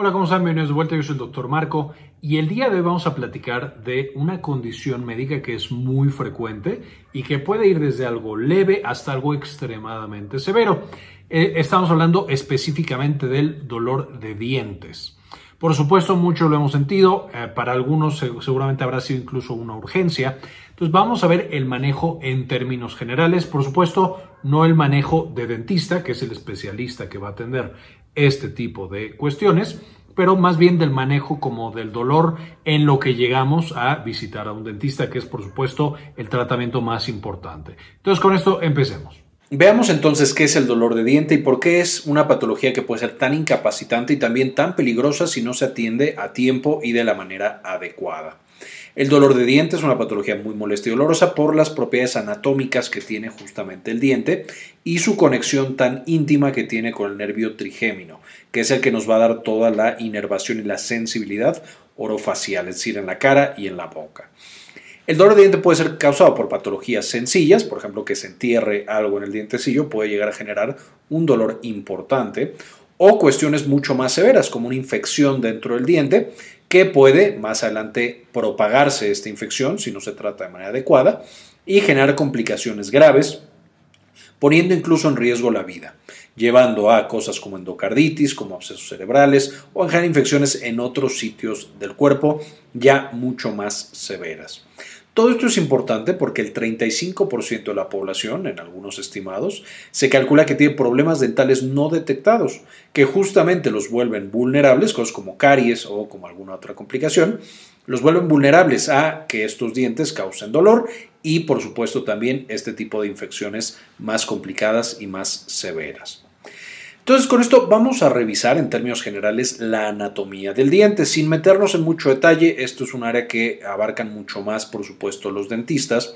Hola, ¿cómo están? Bienvenidos de vuelta. Yo soy el doctor Marco y el día de hoy vamos a platicar de una condición médica que es muy frecuente y que puede ir desde algo leve hasta algo extremadamente severo. Eh, estamos hablando específicamente del dolor de dientes. Por supuesto, muchos lo hemos sentido, eh, para algunos seguramente habrá sido incluso una urgencia. Entonces vamos a ver el manejo en términos generales, por supuesto, no el manejo de dentista, que es el especialista que va a atender este tipo de cuestiones, pero más bien del manejo como del dolor en lo que llegamos a visitar a un dentista, que es por supuesto el tratamiento más importante. Entonces con esto empecemos. Veamos entonces qué es el dolor de diente y por qué es una patología que puede ser tan incapacitante y también tan peligrosa si no se atiende a tiempo y de la manera adecuada. El dolor de diente es una patología muy molesta y dolorosa por las propiedades anatómicas que tiene justamente el diente y su conexión tan íntima que tiene con el nervio trigémino, que es el que nos va a dar toda la inervación y la sensibilidad orofacial, es decir, en la cara y en la boca. El dolor de diente puede ser causado por patologías sencillas, por ejemplo, que se entierre algo en el dientecillo puede llegar a generar un dolor importante, o cuestiones mucho más severas, como una infección dentro del diente, que puede más adelante propagarse esta infección si no se trata de manera adecuada y generar complicaciones graves, poniendo incluso en riesgo la vida, llevando a cosas como endocarditis, como abscesos cerebrales o en generar infecciones en otros sitios del cuerpo ya mucho más severas. Todo esto es importante porque el 35% de la población, en algunos estimados, se calcula que tiene problemas dentales no detectados, que justamente los vuelven vulnerables, cosas como caries o como alguna otra complicación, los vuelven vulnerables a que estos dientes causen dolor y por supuesto también este tipo de infecciones más complicadas y más severas. Entonces, con esto vamos a revisar en términos generales la anatomía del diente, sin meternos en mucho detalle. Esto es un área que abarcan mucho más, por supuesto, los dentistas.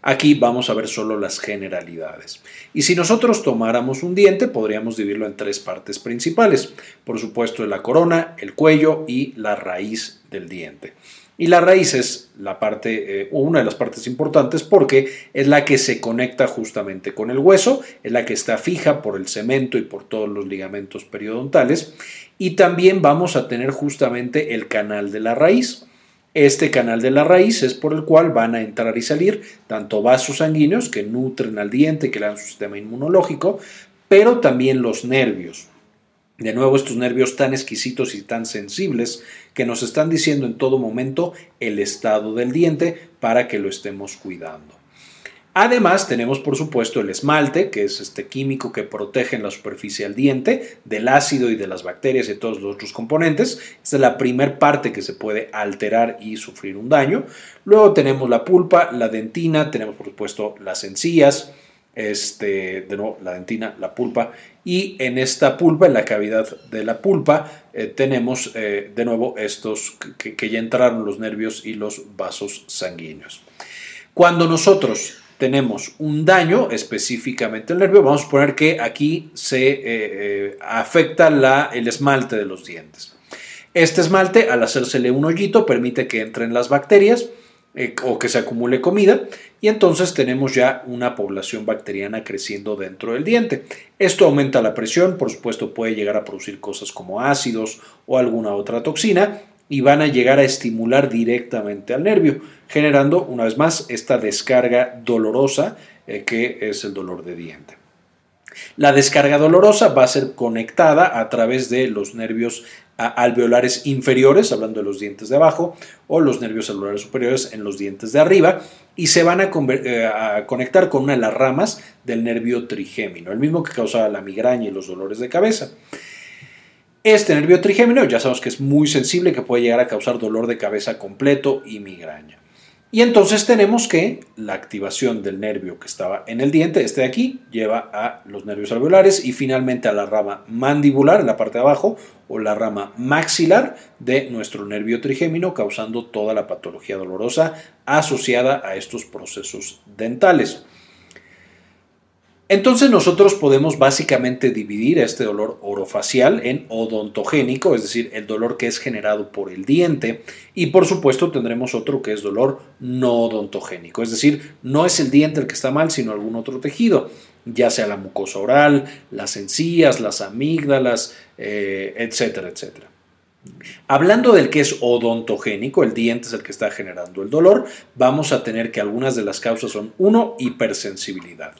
Aquí vamos a ver solo las generalidades. Y si nosotros tomáramos un diente, podríamos dividirlo en tres partes principales. Por supuesto, la corona, el cuello y la raíz del diente. Y la raíz es la parte, eh, una de las partes importantes porque es la que se conecta justamente con el hueso, es la que está fija por el cemento y por todos los ligamentos periodontales. Y también vamos a tener justamente el canal de la raíz. Este canal de la raíz es por el cual van a entrar y salir tanto vasos sanguíneos que nutren al diente, que le dan su sistema inmunológico, pero también los nervios. De nuevo, estos nervios tan exquisitos y tan sensibles que nos están diciendo en todo momento el estado del diente para que lo estemos cuidando. Además, tenemos por supuesto el esmalte, que es este químico que protege en la superficie del diente del ácido y de las bacterias y todos los otros componentes. Esta es la primera parte que se puede alterar y sufrir un daño. Luego tenemos la pulpa, la dentina, tenemos por supuesto las encías, este, de nuevo, la dentina, la pulpa, y en esta pulpa, en la cavidad de la pulpa, eh, tenemos eh, de nuevo estos que, ya entraron los nervios y los vasos sanguíneos. Cuando nosotros tenemos un daño, específicamente el nervio, vamos a suponer que aquí se eh, afecta la, el esmalte de los dientes. Este esmalte, al hacérsele un hoyito, permite que entren las bacterias, eh, o que se acumule comida y entonces tenemos ya una población bacteriana creciendo dentro del diente. Esto aumenta la presión, por supuesto puede llegar a producir cosas como ácidos o alguna otra toxina y van a llegar a estimular directamente al nervio, generando una vez más esta descarga dolorosa eh, que es el dolor de diente. La descarga dolorosa va a ser conectada a través de los nervios alveolares inferiores, hablando de los dientes de abajo, o los nervios alveolares superiores en los dientes de arriba, y se van a, eh, conectar con una de las ramas del nervio trigémino, el mismo que causaba la migraña y los dolores de cabeza. Este nervio trigémino ya sabemos que es muy sensible, que puede llegar a causar dolor de cabeza completo y migraña. Y entonces tenemos que la activación del nervio que estaba en el diente, este de aquí, lleva a los nervios alveolares y finalmente a la rama mandibular en la parte de abajo o la rama maxilar de nuestro nervio trigémino, causando toda la patología dolorosa asociada a estos procesos dentales. Entonces nosotros podemos básicamente dividir este dolor orofacial en odontogénico, es decir, el dolor que es generado por el diente, y por supuesto tendremos otro que es dolor no odontogénico, es decir, no es el diente el que está mal, sino algún otro tejido, ya sea la mucosa oral, las encías, las amígdalas, eh, etcétera, etcétera. Hablando del que es odontogénico, el diente es el que está generando el dolor, vamos a tener que algunas de las causas son, uno, hipersensibilidad.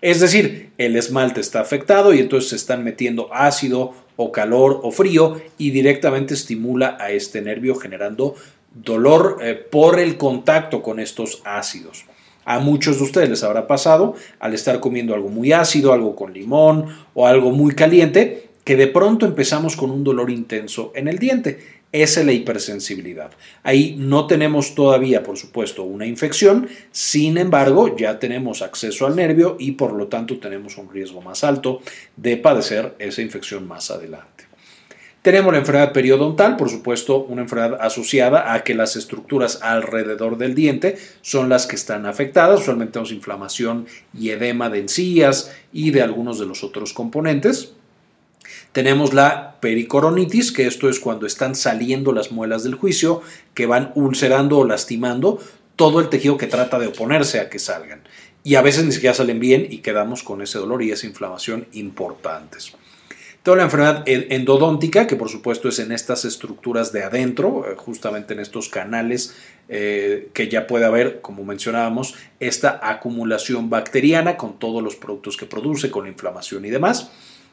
Es decir, el esmalte está afectado y entonces se están metiendo ácido o calor o frío y directamente estimula a este nervio generando dolor eh, por el contacto con estos ácidos. A muchos de ustedes les habrá pasado al estar comiendo algo muy ácido, algo con limón o algo muy caliente, que de pronto empezamos con un dolor intenso en el diente. Es la hipersensibilidad. Ahí no tenemos todavía, por supuesto, una infección, sin embargo, ya tenemos acceso al nervio y por lo tanto tenemos un riesgo más alto de padecer esa infección más adelante. Tenemos la enfermedad periodontal, por supuesto, una enfermedad asociada a que las estructuras alrededor del diente son las que están afectadas. Usualmente tenemos inflamación y edema de encías y de algunos de los otros componentes. Tenemos la pericoronitis, que esto es cuando están saliendo las muelas del juicio, que van ulcerando o lastimando todo el tejido que trata de oponerse a que salgan. Y a veces ni siquiera salen bien y quedamos con ese dolor y esa inflamación importantes. Tengo la enfermedad endodóntica, que por supuesto es en estas estructuras de adentro, eh, justamente en estos canales eh, que ya puede haber, como mencionábamos, esta acumulación bacteriana con todos los productos que produce, con la inflamación y demás.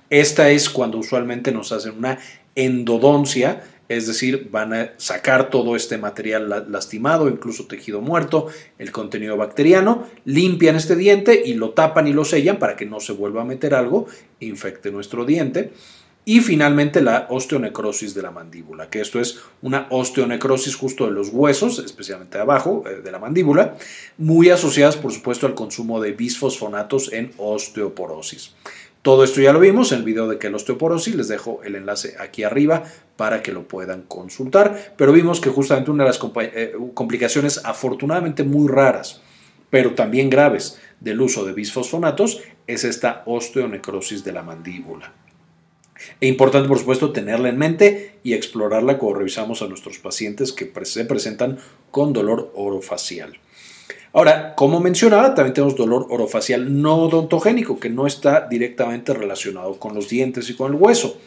Esta es cuando usualmente nos hacen una endodoncia, es decir, van a sacar todo este material lastimado, incluso tejido muerto, el contenido bacteriano, limpian este diente y lo tapan y lo sellan para que no se vuelva a meter algo, infecte nuestro diente. Y finalmente la osteonecrosis de la mandíbula, que esto es una osteonecrosis justo de los huesos, especialmente abajo eh, de la mandíbula, muy asociadas por supuesto al consumo de bisfosfonatos en osteoporosis. Todo esto ya lo vimos en el video de que la osteoporosis, les dejo el enlace aquí arriba para que lo puedan consultar, pero vimos que justamente una de las eh, complicaciones afortunadamente muy raras, pero también graves del uso de bisfosfonatos es esta osteonecrosis de la mandíbula. Es importante, por supuesto, tenerla en mente y explorarla cuando revisamos a nuestros pacientes que se presentan con dolor orofacial. Ahora, como mencionaba, también tenemos dolor orofacial no odontogénico, que no está directamente relacionado con los dientes y con el hueso.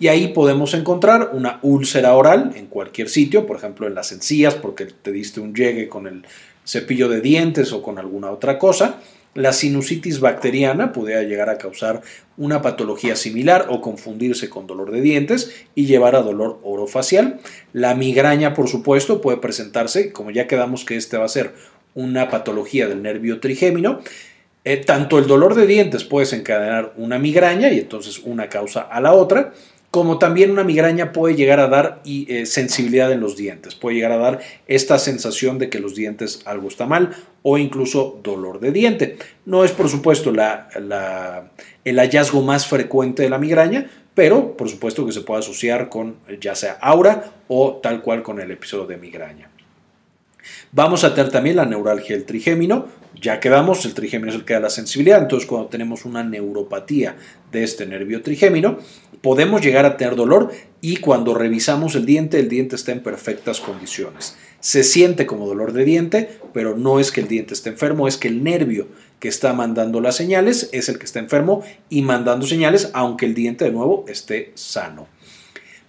Y ahí podemos encontrar una úlcera oral en cualquier sitio, por ejemplo en las encías, porque te diste un llegue con el cepillo de dientes o con alguna otra cosa. La sinusitis bacteriana puede llegar a causar una patología similar o confundirse con dolor de dientes y llevar a dolor orofacial. La migraña, por supuesto, puede presentarse, como ya quedamos que este va a ser una patología del nervio trigémino, eh, tanto el dolor de dientes puede desencadenar una migraña y entonces una causa a la otra, como también una migraña puede llegar a dar eh, sensibilidad en los dientes, puede llegar a dar esta sensación de que los dientes algo está mal o incluso dolor de diente. No es por supuesto el hallazgo más frecuente de la migraña, pero por supuesto que se puede asociar con ya sea aura o tal cual con el episodio de migraña. Vamos a tener también la neuralgia del trigémino. Ya quedamos, el trigémino es el que da la sensibilidad. Entonces, cuando tenemos una neuropatía de este nervio trigémino, podemos llegar a tener dolor y cuando revisamos el diente, el diente está en perfectas condiciones. Se siente como dolor de diente, pero no es que el diente esté enfermo, es que el nervio que está mandando las señales es el que está enfermo y mandando señales, aunque el diente de nuevo esté sano.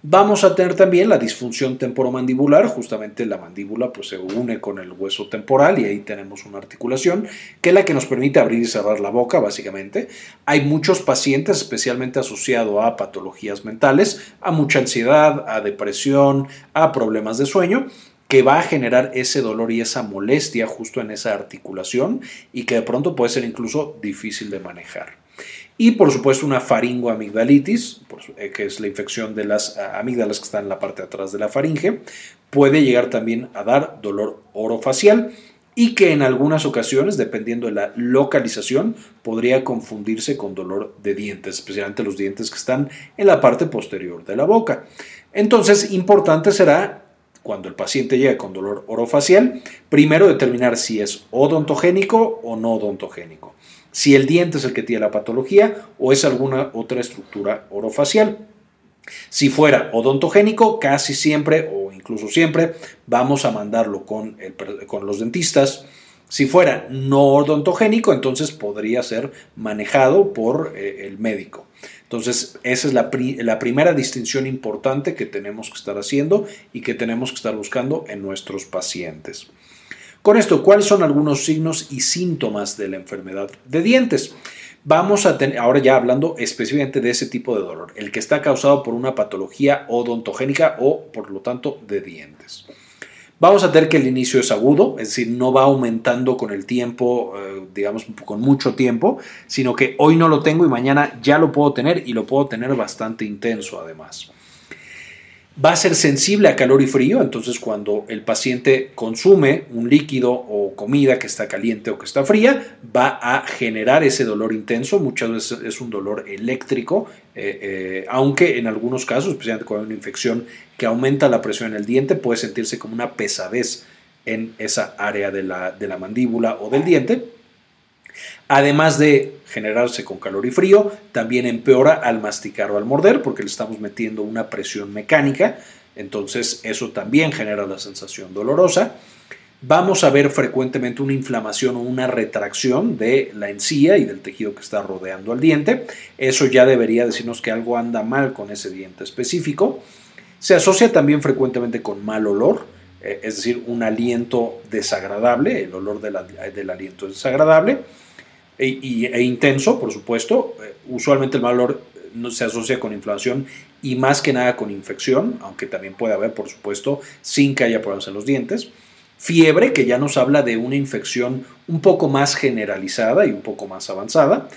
Vamos a tener también la disfunción temporomandibular, justamente la mandíbula pues, se une con el hueso temporal y ahí tenemos una articulación que es la que nos permite abrir y cerrar la boca, básicamente. Hay muchos pacientes, especialmente asociados a patologías mentales, a mucha ansiedad, a depresión, a problemas de sueño, que va a generar ese dolor y esa molestia justo en esa articulación y que de pronto puede ser incluso difícil de manejar. Y por supuesto una faringoamigdalitis, eh, que es la infección de las amígdalas que están en la parte de atrás de la faringe, puede llegar también a dar dolor orofacial y que en algunas ocasiones, dependiendo de la localización, podría confundirse con dolor de dientes, especialmente los dientes que están en la parte posterior de la boca. Entonces, importante será cuando el paciente llega con dolor orofacial, primero determinar si es odontogénico o no odontogénico si el diente es el que tiene la patología o es alguna otra estructura orofacial. Si fuera odontogénico, casi siempre o incluso siempre vamos a mandarlo con, los dentistas. Si fuera no odontogénico, entonces podría ser manejado por eh, el médico. Entonces, esa es la, primera distinción importante que tenemos que estar haciendo y que tenemos que estar buscando en nuestros pacientes. Con esto, ¿cuáles son algunos signos y síntomas de la enfermedad de dientes? Vamos a tener, ahora ya hablando específicamente de ese tipo de dolor, el que está causado por una patología odontogénica o por lo tanto de dientes. Vamos a tener que el inicio es agudo, es decir, no va aumentando con el tiempo, eh, digamos, con mucho tiempo, sino que hoy no lo tengo y mañana ya lo puedo tener y lo puedo tener bastante intenso además. Va a ser sensible a calor y frío, entonces cuando el paciente consume un líquido o comida que está caliente o que está fría, va a generar ese dolor intenso, muchas veces es un dolor eléctrico, eh, eh, aunque en algunos casos, especialmente cuando hay una infección que aumenta la presión en el diente, puede sentirse como una pesadez en esa área de la, de la mandíbula o del diente. Además de generarse con calor y frío, también empeora al masticar o al morder porque le estamos metiendo una presión mecánica, entonces eso también genera la sensación dolorosa. Vamos a ver frecuentemente una inflamación o una retracción de la encía y del tejido que está rodeando al diente. Eso ya debería decirnos que algo anda mal con ese diente específico. Se asocia también frecuentemente con mal olor, eh, es decir, un aliento desagradable, el olor del aliento es desagradable e, e, intenso, por supuesto. Eh, usualmente el mal olor eh, se asocia con inflamación y más que nada con infección, aunque también puede haber, por supuesto, sin que haya problemas en los dientes. Fiebre, que ya nos habla de una infección un poco más generalizada y un poco más avanzada.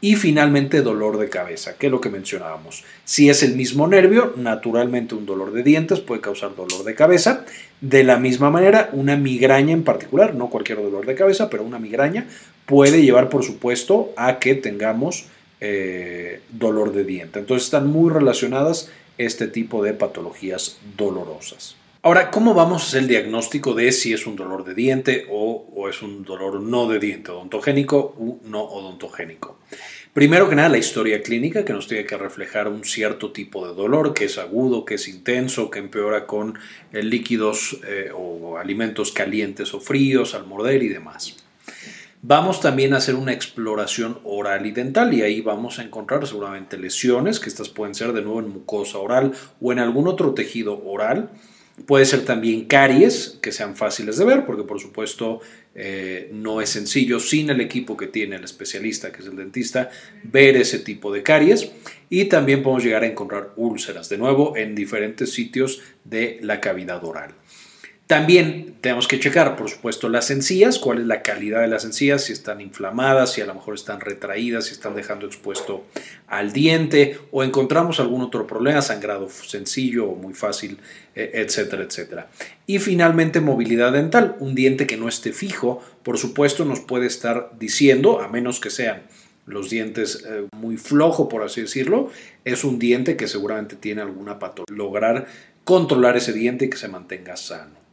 Y finalmente dolor de cabeza, que es lo que mencionábamos. Si es el mismo nervio, naturalmente un dolor de dientes puede causar dolor de cabeza. De la misma manera, una migraña en particular, no cualquier dolor de cabeza, pero una migraña puede llevar, por supuesto, a que tengamos eh, dolor de diente. Entonces están muy relacionadas este tipo de patologías dolorosas. Ahora, ¿cómo vamos a hacer el diagnóstico de si es un dolor de diente o, es un dolor no de diente, odontogénico o no odontogénico? Primero que nada, la historia clínica que nos tiene que reflejar un cierto tipo de dolor, que es agudo, que es intenso, que empeora con eh, líquidos eh, o alimentos calientes o fríos al morder y demás. Vamos también a hacer una exploración oral y dental y ahí vamos a encontrar seguramente lesiones, que estas pueden ser de nuevo en mucosa oral o en algún otro tejido oral Puede ser también caries, que sean fáciles de ver, porque por supuesto eh, no es sencillo sin el equipo que tiene el especialista, que es el dentista, ver ese tipo de caries. Y también podemos llegar a encontrar úlceras, de nuevo, en diferentes sitios de la cavidad oral. También tenemos que checar, por supuesto, las encías, cuál es la calidad de las encías, si están inflamadas, si a lo mejor están retraídas, si están dejando expuesto al diente o encontramos algún otro problema, sangrado sencillo o muy fácil, e, etcétera, etcétera. Y finalmente, movilidad dental, un diente que no esté fijo, por supuesto, nos puede estar diciendo, a menos que sean los dientes eh, muy flojo, por así decirlo, es un diente que seguramente tiene alguna patología. Lograr controlar ese diente y que se mantenga sano.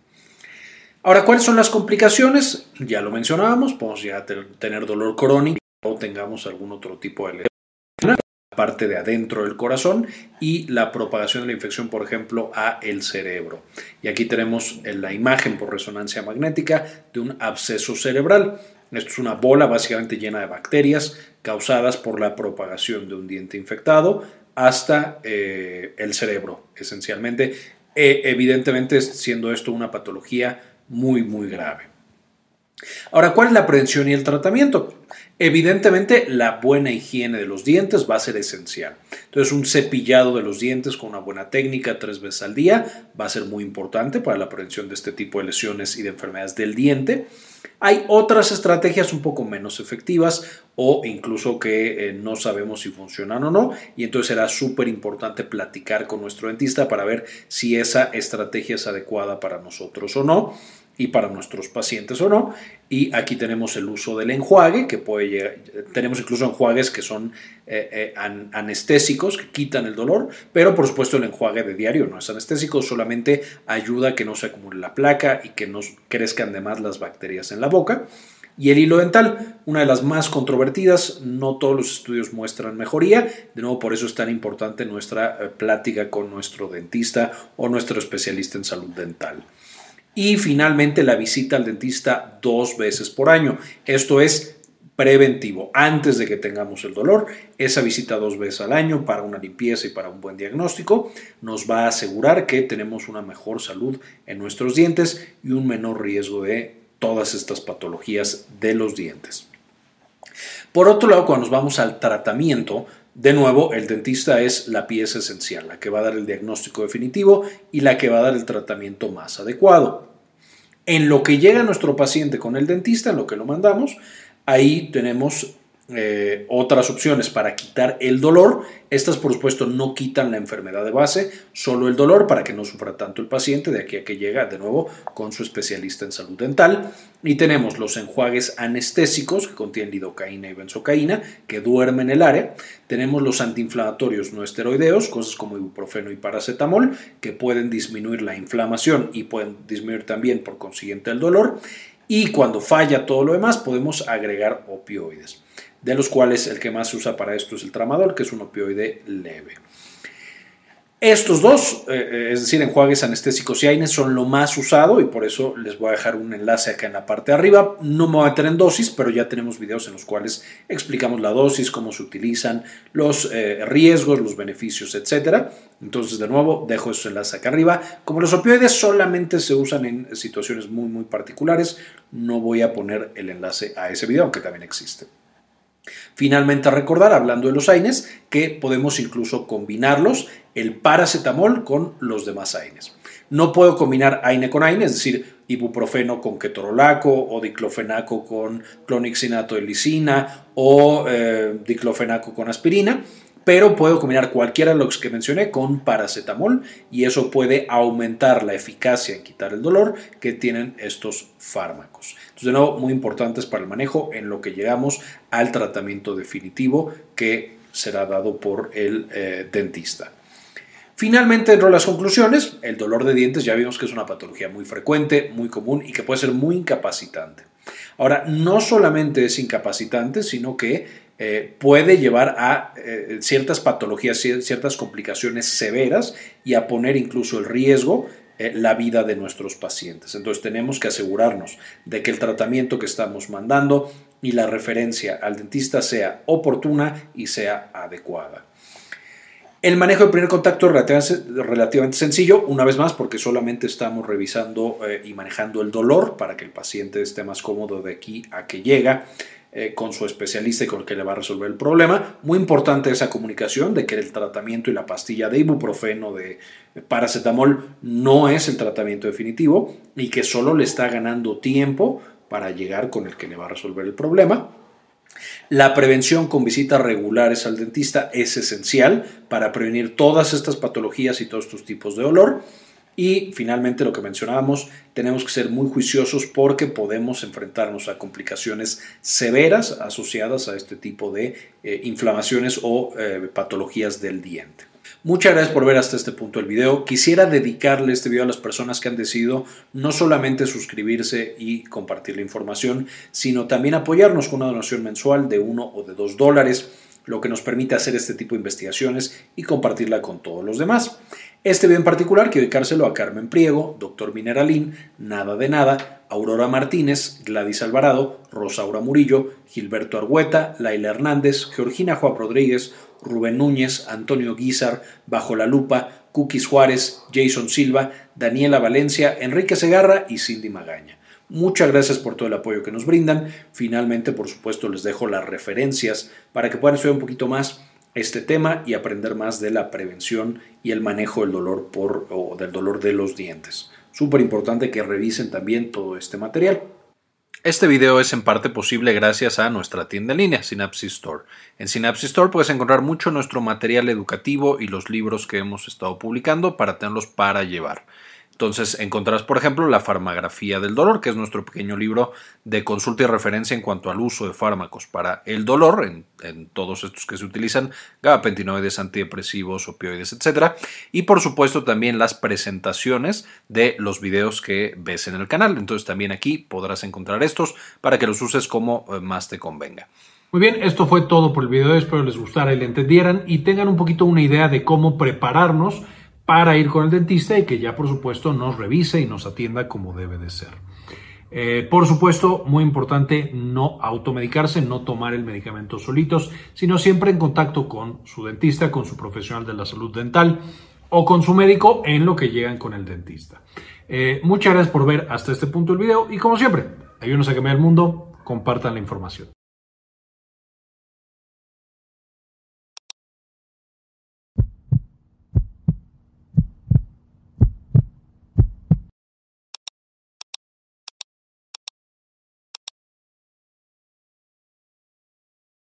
Ahora, ¿cuáles son las complicaciones? Ya lo mencionábamos, podemos llegar a tener dolor crónico o tengamos algún otro tipo de lesión parte de adentro del corazón y la propagación de la infección, por ejemplo, a el cerebro. Y aquí tenemos la imagen por resonancia magnética de un absceso cerebral. Esto es una bola básicamente llena de bacterias causadas por la propagación de un diente infectado hasta eh, el cerebro, esencialmente. E, evidentemente, siendo esto una patología muy, muy grave. Ahora, ¿cuál es la prevención y el tratamiento? Evidentemente, la buena higiene de los dientes va a ser esencial. Entonces, un cepillado de los dientes con una buena técnica tres veces al día va a ser muy importante para la prevención de este tipo de lesiones y de enfermedades del diente. Hay otras estrategias un poco menos efectivas o incluso que eh, no sabemos si funcionan o no y entonces será súper importante platicar con nuestro dentista para ver si esa estrategia es adecuada para nosotros o no y para nuestros pacientes o no. Y aquí tenemos el uso del enjuague, que puede llegar, tenemos incluso enjuagues que son eh, eh, anestésicos, que quitan el dolor, pero por supuesto el enjuague de diario no es anestésico, solamente ayuda a que no se acumule la placa y que no crezcan de más las bacterias en la boca. Y el hilo dental, una de las más controvertidas, no todos los estudios muestran mejoría, de nuevo por eso es tan importante nuestra eh, plática con nuestro dentista o nuestro especialista en salud dental. Y finalmente la visita al dentista dos veces por año. Esto es preventivo antes de que tengamos el dolor. Esa visita dos veces al año para una limpieza y para un buen diagnóstico nos va a asegurar que tenemos una mejor salud en nuestros dientes y un menor riesgo de todas estas patologías de los dientes. Por otro lado, cuando nos vamos al tratamiento, de nuevo, el dentista es la pieza esencial, la que va a dar el diagnóstico definitivo y la que va a dar el tratamiento más adecuado. En lo que llega nuestro paciente con el dentista, en lo que lo mandamos, Ahí tenemos eh, otras opciones para quitar el dolor. Estas, por supuesto, no quitan la enfermedad de base, solo el dolor para que no sufra tanto el paciente de aquí a que llega de nuevo con su especialista en salud dental. Y tenemos los enjuagues anestésicos que contienen lidocaína y benzocaína que duermen el área. Tenemos los antiinflamatorios no esteroideos, cosas como ibuprofeno y paracetamol, que pueden disminuir la inflamación y pueden disminuir también por consiguiente el dolor. Y cuando falla todo lo demás, podemos agregar opioides, de los cuales el que más se usa para esto es el tramadol, que es un opioide leve. Estos dos, eh, eh, es decir, enjuagues anestésicos y AINES, son lo más usado y por eso les voy a dejar un enlace acá en la parte de arriba. No me voy a meter en dosis, pero ya tenemos videos en los cuales explicamos la dosis, cómo se utilizan, los eh, riesgos, los beneficios, etc. Entonces, de nuevo, dejo esos enlaces acá arriba. Como los opioides solamente se usan en situaciones muy, muy particulares, no voy a poner el enlace a ese video, aunque también existe. Finalmente, recordar, hablando de los AINES, que podemos incluso combinarlos, el paracetamol con los demás AINES. No puedo combinar AINE con AINE, es decir, ibuprofeno con ketorolaco o diclofenaco con clonixinato de lisina o eh, diclofenaco con aspirina pero puedo combinar cualquiera de los que mencioné con paracetamol y eso puede aumentar la eficacia en quitar el dolor que tienen estos fármacos. Entonces, de nuevo, muy importantes para el manejo en lo que llegamos al tratamiento definitivo que será dado por el eh, dentista. Finalmente, dentro de las conclusiones, el dolor de dientes ya vimos que es una patología muy frecuente, muy común y que puede ser muy incapacitante. Ahora, no solamente es incapacitante, sino que eh, puede llevar a eh, ciertas patologías, ciertas complicaciones severas y a poner incluso el riesgo eh, la vida de nuestros pacientes. Entonces tenemos que asegurarnos de que el tratamiento que estamos mandando y la referencia al dentista sea oportuna y sea adecuada. El manejo de primer contacto es relativamente, sencillo, una vez más, porque solamente estamos revisando y manejando el dolor para que el paciente esté más cómodo de aquí a que llega. Eh, con su especialista y con el que le va a resolver el problema. Muy importante esa comunicación de que el tratamiento y la pastilla de ibuprofeno, de paracetamol, no es el tratamiento definitivo y que solo le está ganando tiempo para llegar con el que le va a resolver el problema. La prevención con visitas regulares al dentista es esencial para prevenir todas estas patologías y todos estos tipos de dolor. Y finalmente lo que mencionábamos, tenemos que ser muy juiciosos porque podemos enfrentarnos a complicaciones severas asociadas a este tipo de eh, inflamaciones o eh, patologías del diente. Muchas gracias por ver hasta este punto el video. Quisiera dedicarle este video a las personas que han decidido no solamente suscribirse y compartir la información, sino también apoyarnos con una donación mensual de uno o de dos dólares, lo que nos permite hacer este tipo de investigaciones y compartirla con todos los demás. Este video en particular quiero dedicárselo a Carmen Priego, Doctor Mineralín, Nada de Nada, Aurora Martínez, Gladys Alvarado, Rosaura Murillo, Gilberto Argueta, Laila Hernández, Georgina Juan Rodríguez, Rubén Núñez, Antonio Guizar, Bajo la Lupa, Cookies Juárez, Jason Silva, Daniela Valencia, Enrique Segarra y Cindy Magaña. Muchas gracias por todo el apoyo que nos brindan. Finalmente, por supuesto, les dejo las referencias para que puedan estudiar un poquito más este tema y aprender más de la prevención y el manejo del dolor por o del dolor de los dientes. Súper importante que revisen también todo este material. Este video es en parte posible gracias a nuestra tienda en línea, Synapsis Store. En Synapsis Store puedes encontrar mucho nuestro material educativo y los libros que hemos estado publicando para tenerlos para llevar. Entonces encontrarás, por ejemplo, la farmagrafía del dolor, que es nuestro pequeño libro de consulta y referencia en cuanto al uso de fármacos para el dolor, en, todos estos que se utilizan, gabapentinoides, antidepresivos, opioides, etc. Y por supuesto también las presentaciones de los videos que ves en el canal. Entonces también aquí podrás encontrar estos para que los uses como eh, más te convenga. Muy bien, esto fue todo por el video, espero les gustara y le entendieran y tengan un poquito una idea de cómo prepararnos para ir con el dentista y que ya por supuesto nos revise y nos atienda como debe de ser. Eh, por supuesto, muy importante no automedicarse, no tomar el medicamento solitos, sino siempre en contacto con su dentista, con su profesional de la salud dental o con su médico en lo que llegan con el dentista. Eh, muchas gracias por ver hasta este punto el video y como siempre, ayúdenos a cambiar el mundo, compartan la información.